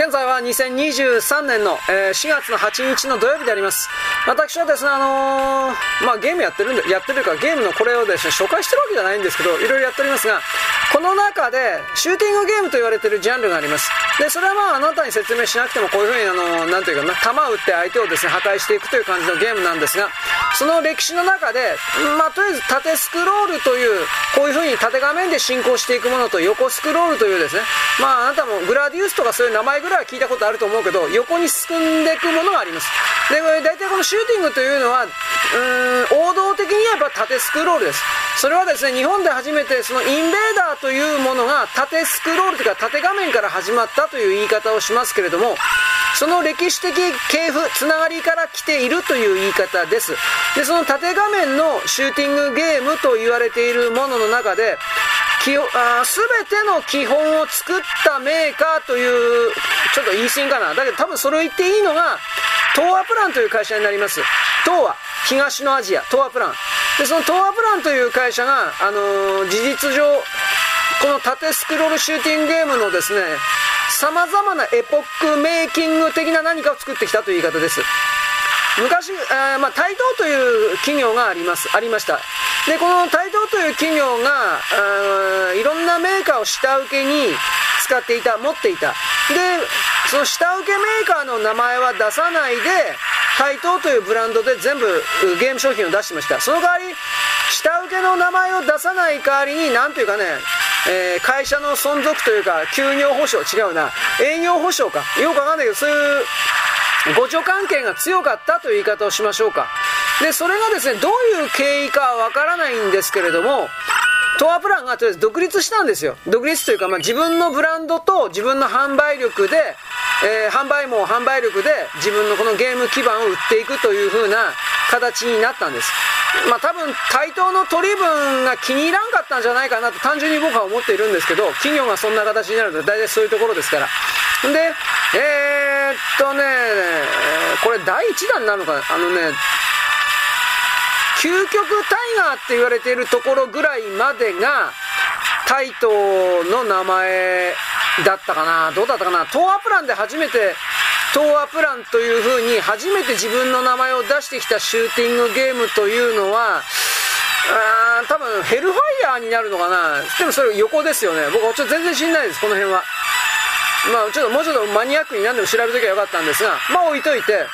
現在は2023年の、えー、4月の8日の土曜日であります。私はですね、あのー、まあ、ゲームやってるんで、やってるか、ゲームのこれをですね、紹介してるわけじゃないんですけど、いろいろやっておりますが、この中で、シューティングゲームと言われているジャンルがあります。で、それはまあ、あなたに説明しなくても、こういうふうに、あの、なんていうかな、弾を撃って相手をですね、破壊していくという感じのゲームなんですが、その歴史の中で、まあ、とりあえず縦スクロールという、こういうふうに縦画面で進行していくものと横スクロールというですね、まあ、あなたもグラディウスとかそういう名前ぐらいは聞いたことあると思うけど、横に進んでいくものがあります。で、大体このシューティングというのは、うん、王道的に言えば縦スクロールです。それはですね、日本で初めてそのインベーダーというものが縦スクロールというか縦画面から始まったという言い方をしますけれども、その歴史的系譜、つながりから来ているという言い方です。で、その縦画面のシューティングゲームと言われているものの中で、すべての基本を作ったメーカーという、ちょっと言い過ぎかな。だけど多分それを言っていいのが、東亜プランという会社になります。東亜、東のアジア、東亜プラン。で、その東亜プランという会社が、あのー、事実上、この縦スクロールシューティングゲームのですね、様々なエポックメイキング的な何かを作ってきたという言い方です。昔、えー、まあ、台東という企業があります、ありました。で、この台東という企業が、いろんなメーカーを下請けに使っていた、持っていた。で、その下請けメーカーの名前は出さないで、台東というブランドで全部ゲーム商品を出してました。その代わり、下請けの名前を出さない代わりに、なんというかね、えー、会社の存続というか、休業保障、違うな、営業保障か。よくわかんないけど、そういう互助関係が強かったという言い方をしましょうか。で、それがですね、どういう経緯かはわからないんですけれども、トアプランがとりあえず独立したんですよ。独立というか、まあ、自分のブランドと自分の販売力で、えー、販売網、販売力で自分のこのゲーム基盤を売っていくという風な形になったんです。まあ多分対等の取り分が気に入らんかったんじゃないかなと単純に僕は思っているんですけど、企業がそんな形になると大体そういうところですから。で、えー、っとね、これ第1弾なのか、あのね、究極タイガーって言われているところぐらいまでが、タイトーの名前だったかな、どうだったかな、東亜プランで初めて、東亜プランという風に初めて自分の名前を出してきたシューティングゲームというのは、あ多分ヘルファイヤーになるのかな、でもそれ横ですよね、僕ちょっと全然知んないです、この辺は。まあちょっともうちょっとマニアックに何でも調べときゃよかったんですが、まあ置いといて、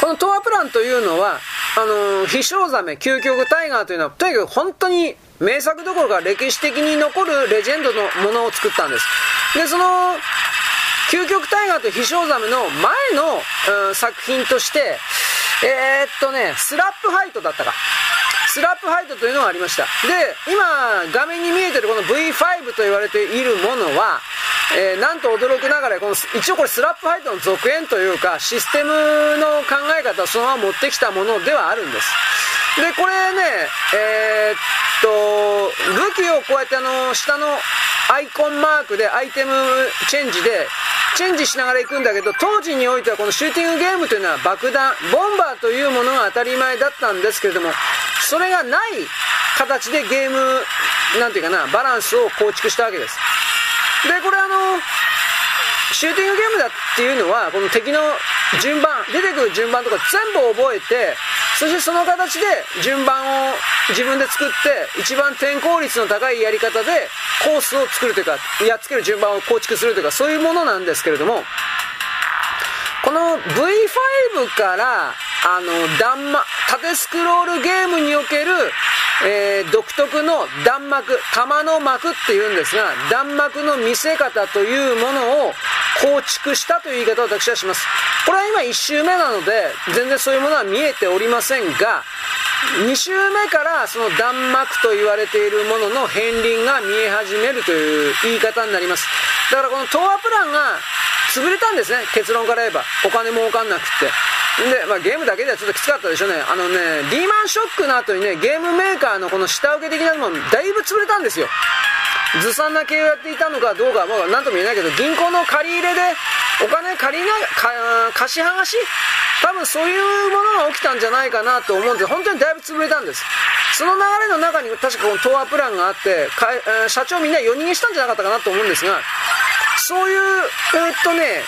この東亜プランというのは、あのー、飛翔鮫、究極タイガーというのは、とにかく本当に名作どころか歴史的に残るレジェンドのものを作ったんです。で、その、究極タイガーと飛翔鮫の前の、うん、作品として、えー、っとね、スラップファイトだったか。スラップファイトというのがありました。で、今、画面に見えてるこの V5 と言われているものは、えー、なんと驚くながらこの一応これスラップファイトの続編というかシステムの考え方をそのまま持ってきたものではあるんですでこれねえー、っと武器をこうやってあの下のアイコンマークでアイテムチェンジでチェンジしながら行くんだけど当時においてはこのシューティングゲームというのは爆弾ボンバーというものが当たり前だったんですけれどもそれがない形でゲームなんていうかなバランスを構築したわけです。で、これあの、シューティングゲームだっていうのは、この敵の順番、出てくる順番とか全部覚えて、そしてその形で順番を自分で作って、一番転校率の高いやり方でコースを作るというか、やっつける順番を構築するというか、そういうものなんですけれども、この V5 から、あの、弾幕、縦スクロールゲームにおける、えー、独特の弾幕、玉の幕っていうんですが、弾幕の見せ方というものを構築したという言い方を私はします。これは今1周目なので、全然そういうものは見えておりませんが、2周目からその弾幕と言われているものの片鱗が見え始めるという言い方になります。だからこの東亜プランが潰れたんですね、結論から言えば。お金儲かんなくって。で、まあ、ゲームだけではちょっときつかったでしょうね。あのね、リーマンショックの後にね、ゲームメーカーのこの下請け的なものだいぶ潰れたんですよ。ずさんな経営をやっていたのかどうかは、まあ、なんとも言えないけど、銀行の借り入れでお金借りな、貸し剥がし多分そういうものが起きたんじゃないかなと思うんです。本当にだいぶ潰れたんです。その流れの中に確かこの東亜プランがあって、社長みんな夜逃げしたんじゃなかったかなと思うんですが、そういう、え、っとね、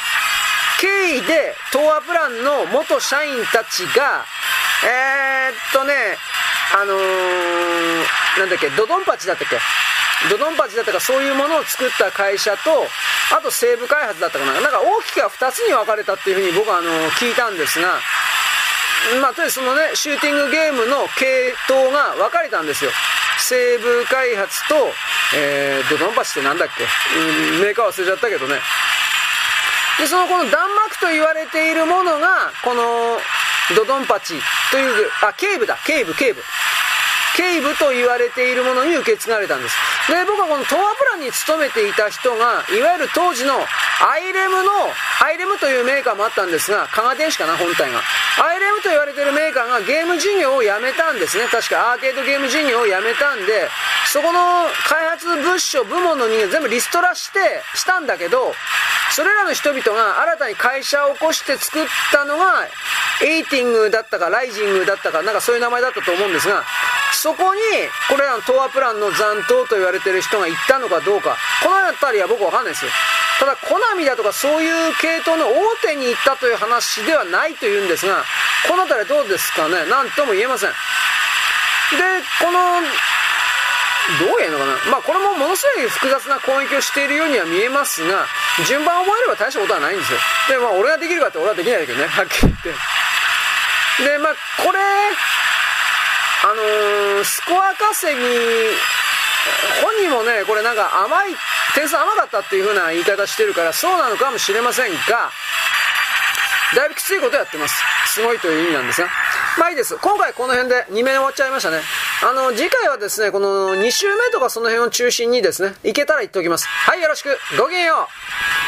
経緯で、東亜プランの元社員たちが、えー、っとね、あのー、なんだっけ、ドドンパチだったっけ？ドドンパチだったかそういうものを作った会社と、あと西部開発だったかな。なんか大きくは2つに分かれたっていうふうに僕はあの聞いたんですが、まあ、とりあえずそのね、シューティングゲームの系統が分かれたんですよ。セイブ開発と、えー、怒首領蜂ってなんだっけ、うん、メーカー忘れちゃったけどね。で、そのこの弾幕と言われているものが、この怒首領蜂という、あ、ケイブだ、ケイブ、ケイブ。ケイブと言われているものに受け継がれたんです。で、僕はこの東亜プランに勤めていた人が、いわゆる当時のアイレムの、アイレムというメーカーもあったんですが、加賀電子かな、本体が。アイレムと言われているメーカーがゲーム事業をやめたんですね。確かアーケードゲーム事業をやめたんで、そこの開発物所、部門の人間全部リストラして、したんだけど、それらの人々が新たに会社を起こして作ったのが、エイティングだったか、ライジングだったか、なんかそういう名前だったと思うんですが、そこに、これらの東亜プランの残党と言われてる人が行ったのかどうか、この辺りは僕わかんないですよ。ただ、コナミだとかそういう系統の大手に行ったという話ではないというんですが、この辺りどうですかね、なんとも言えません。で、この、どう言えのかな？まあこれもものすごい複雑な攻撃をしているようには見えますが、順番を覚えれば大したことはないんですよ。で、まあ俺ができるかって俺はできないけどね、はっきり言って。で、まあこれ、あのー、スコア稼ぎ、本人もね、これなんか甘い、点数甘かったっていう風な言い方してるから、そうなのかもしれませんが、だいぶきついことやってます。すごいという意味なんですが。まあいいです。今回この辺で2面終わっちゃいましたね。あの、次回はですね、この2週目とかその辺を中心にですね、いけたら言っておきます。はい、よろしく。ごきげんよう。